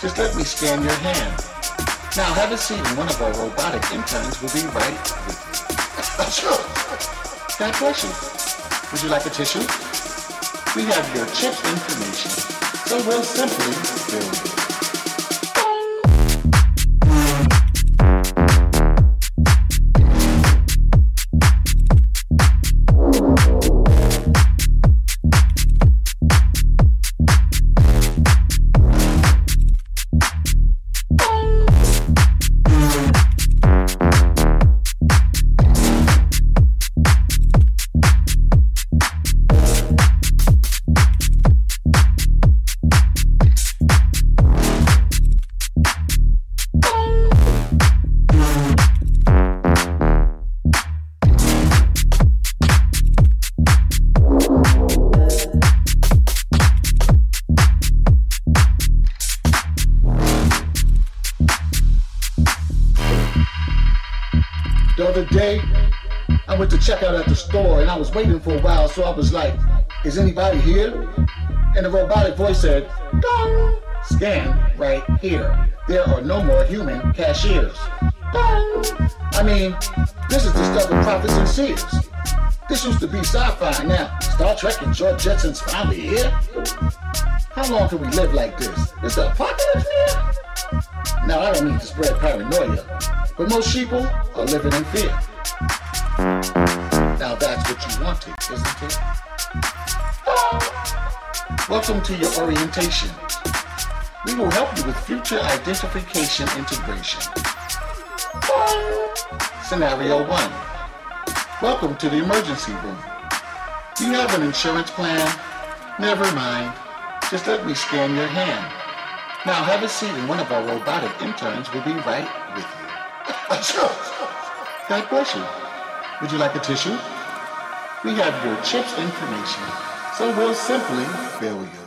Just let me scan your hand. Now have a seat and one of our robotic interns will be right with you. sure. God bless you. Would you like a tissue? We have your chip information, so we'll simply do. it. Is anybody here? And the robotic voice said, Dong! Scan right here. There are no more human cashiers. Dong! I mean, this is the stuff of prophets and seers. This used to be sci-fi now. Star Trek and George Jetson's finally here? How long can we live like this? Is the apocalypse near? Now, I don't mean to spread paranoia, but most people are living in fear. Now that's what you wanted, isn't it? Welcome to your orientation. We will help you with future identification integration. Scenario 1. Welcome to the emergency room. You have an insurance plan? Never mind. Just let me scan your hand. Now have a seat and one of our robotic interns will be right with you. God bless you. Would you like a tissue? We have your chip's information, so we'll simply bill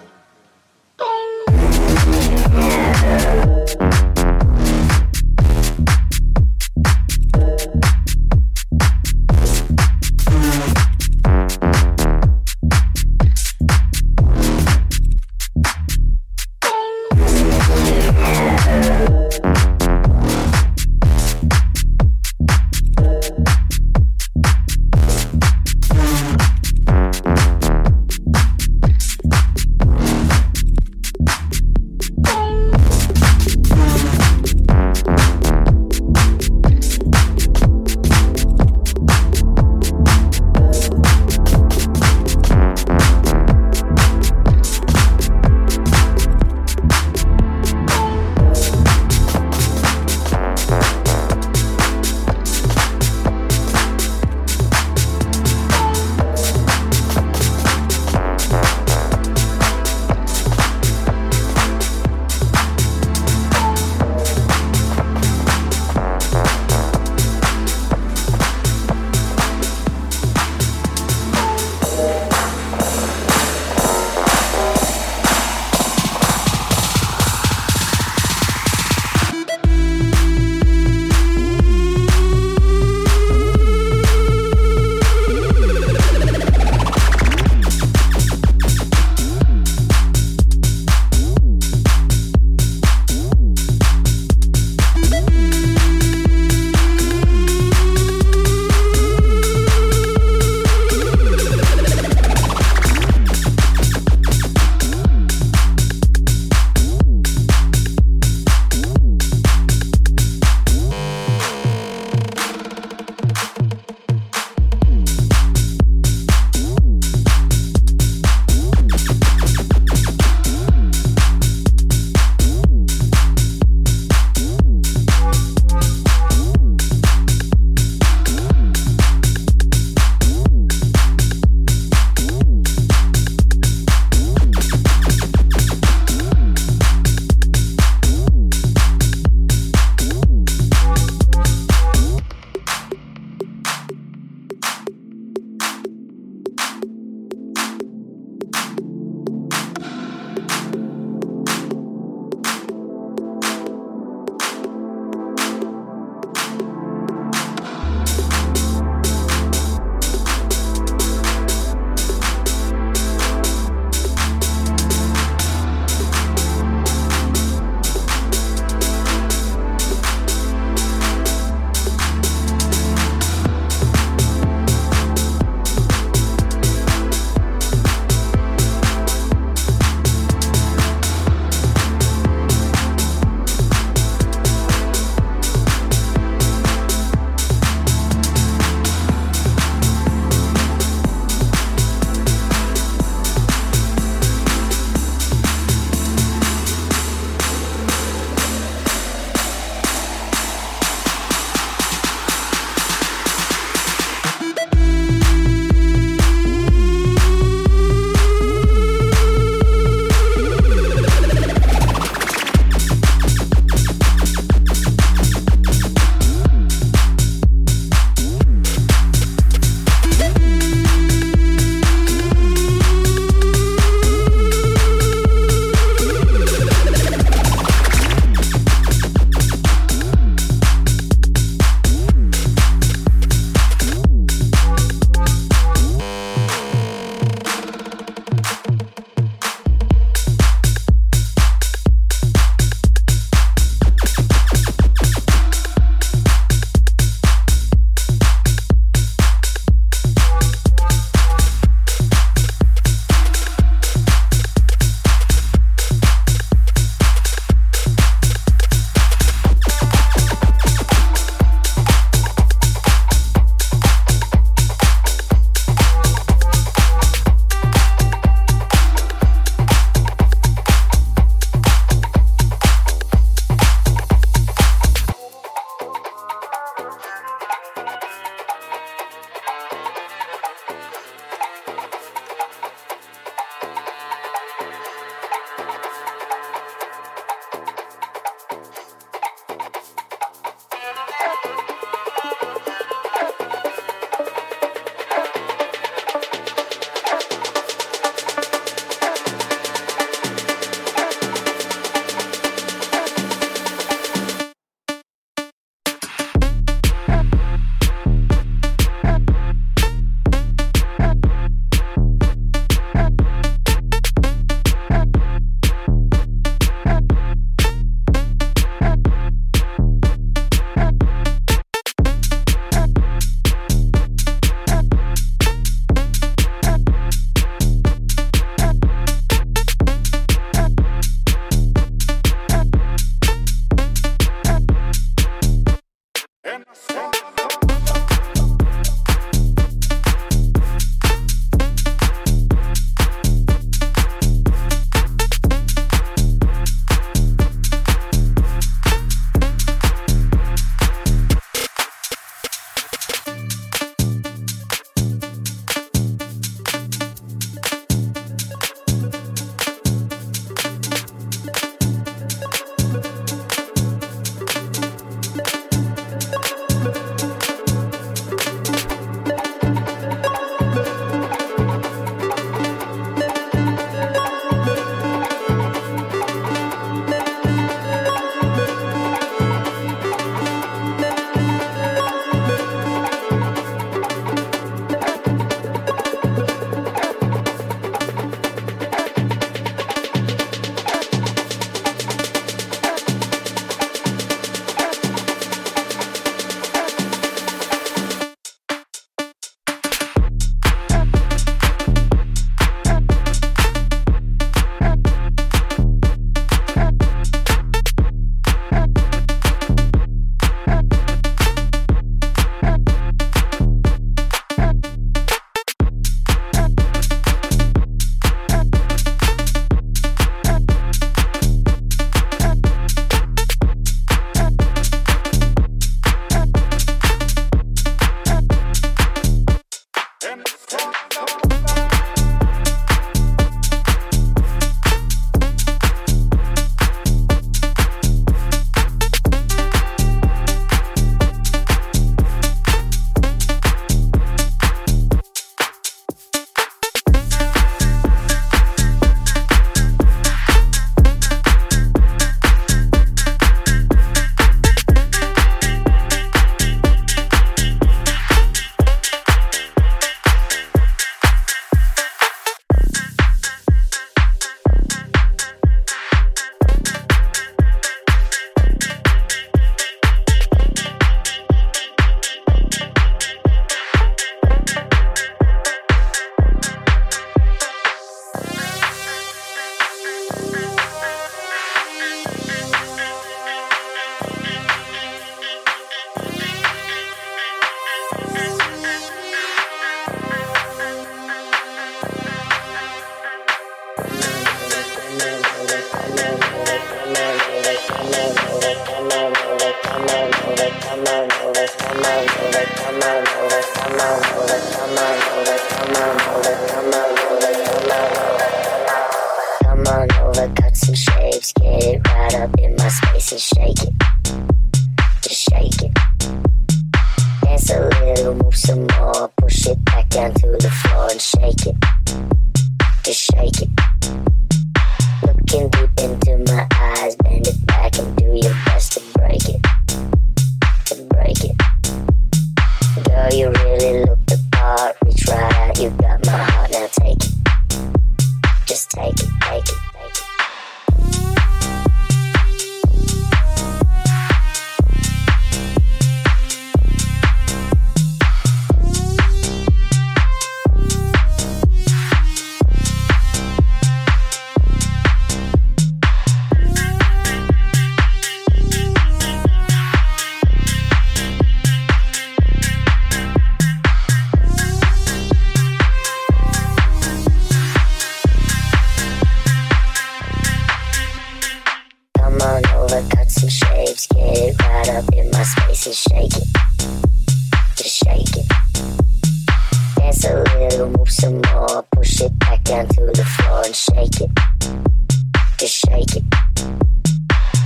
to shake it.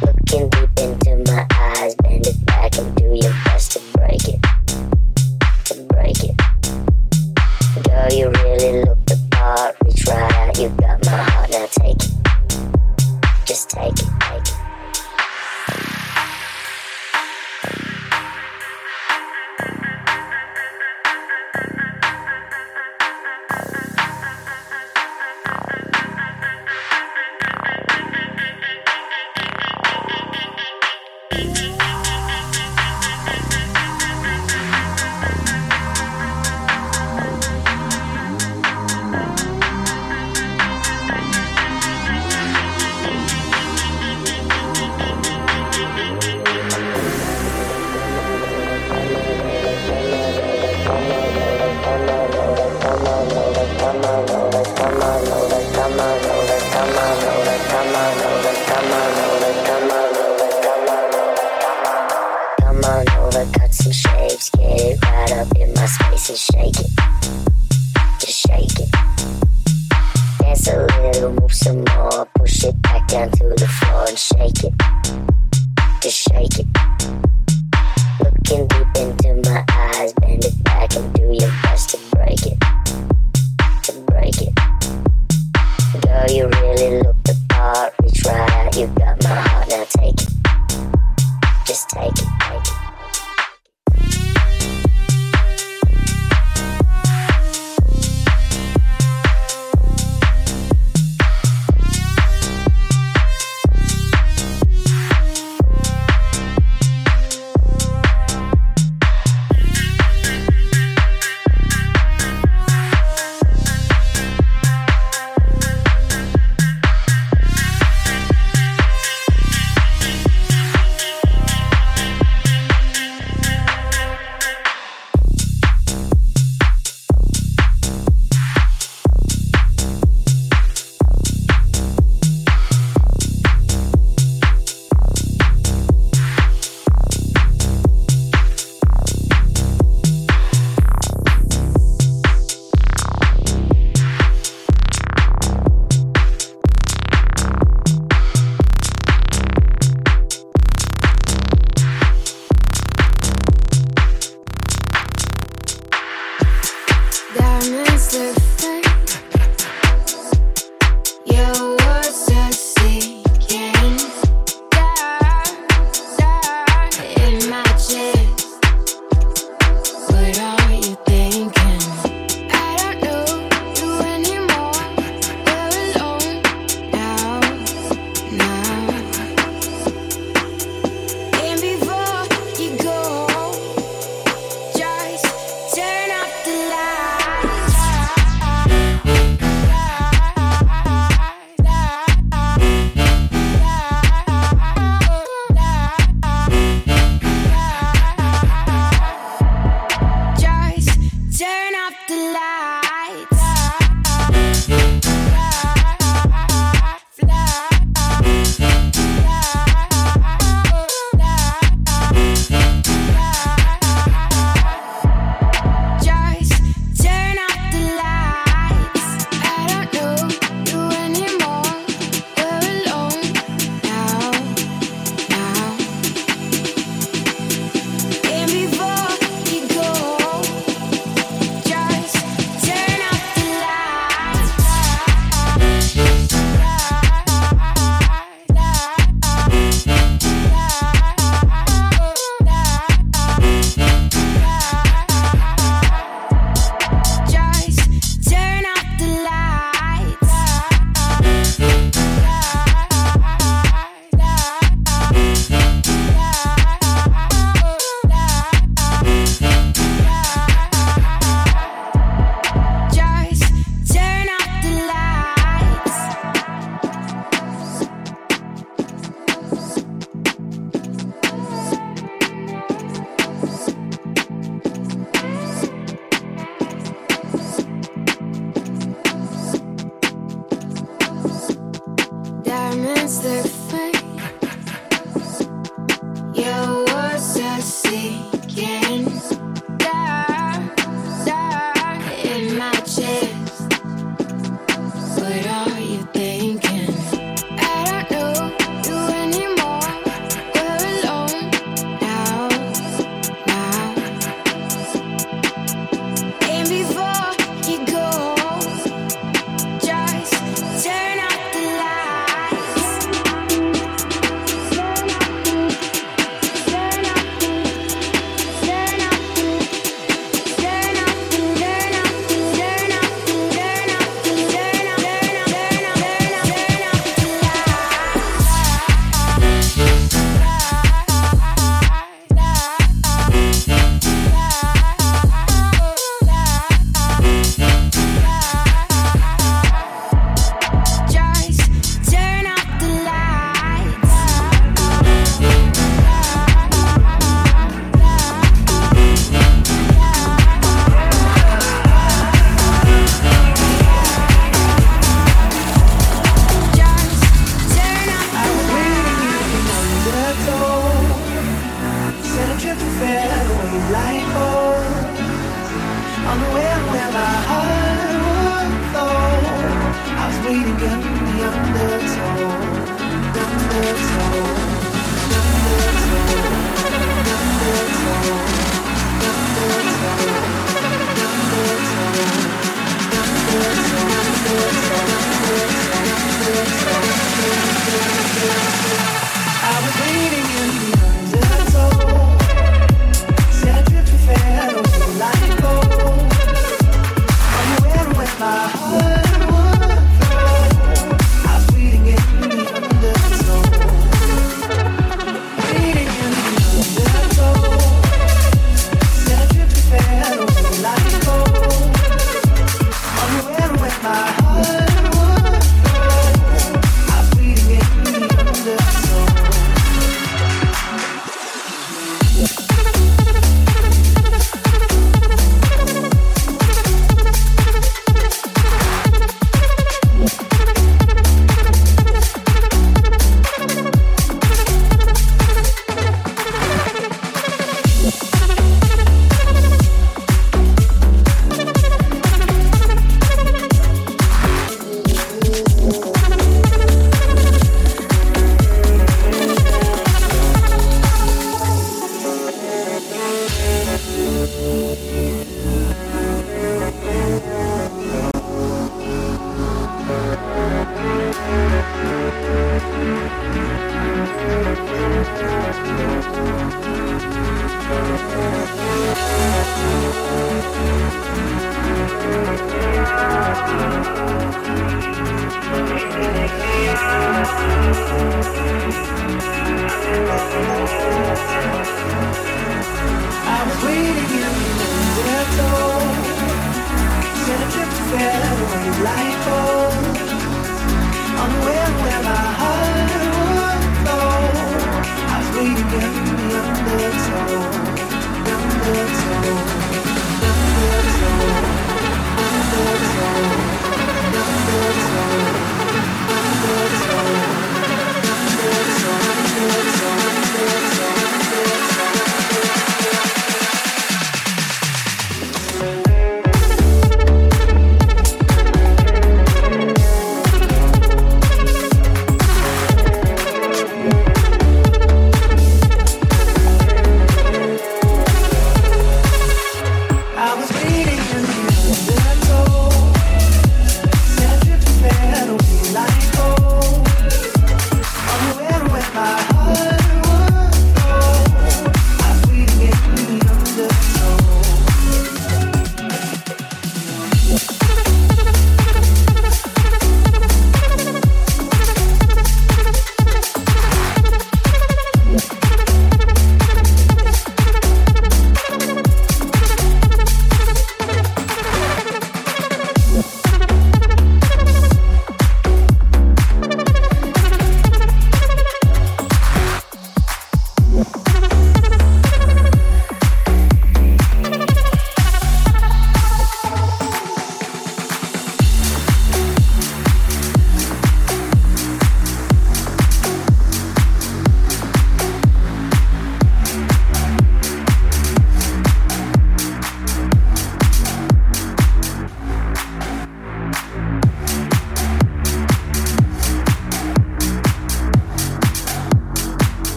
Look in the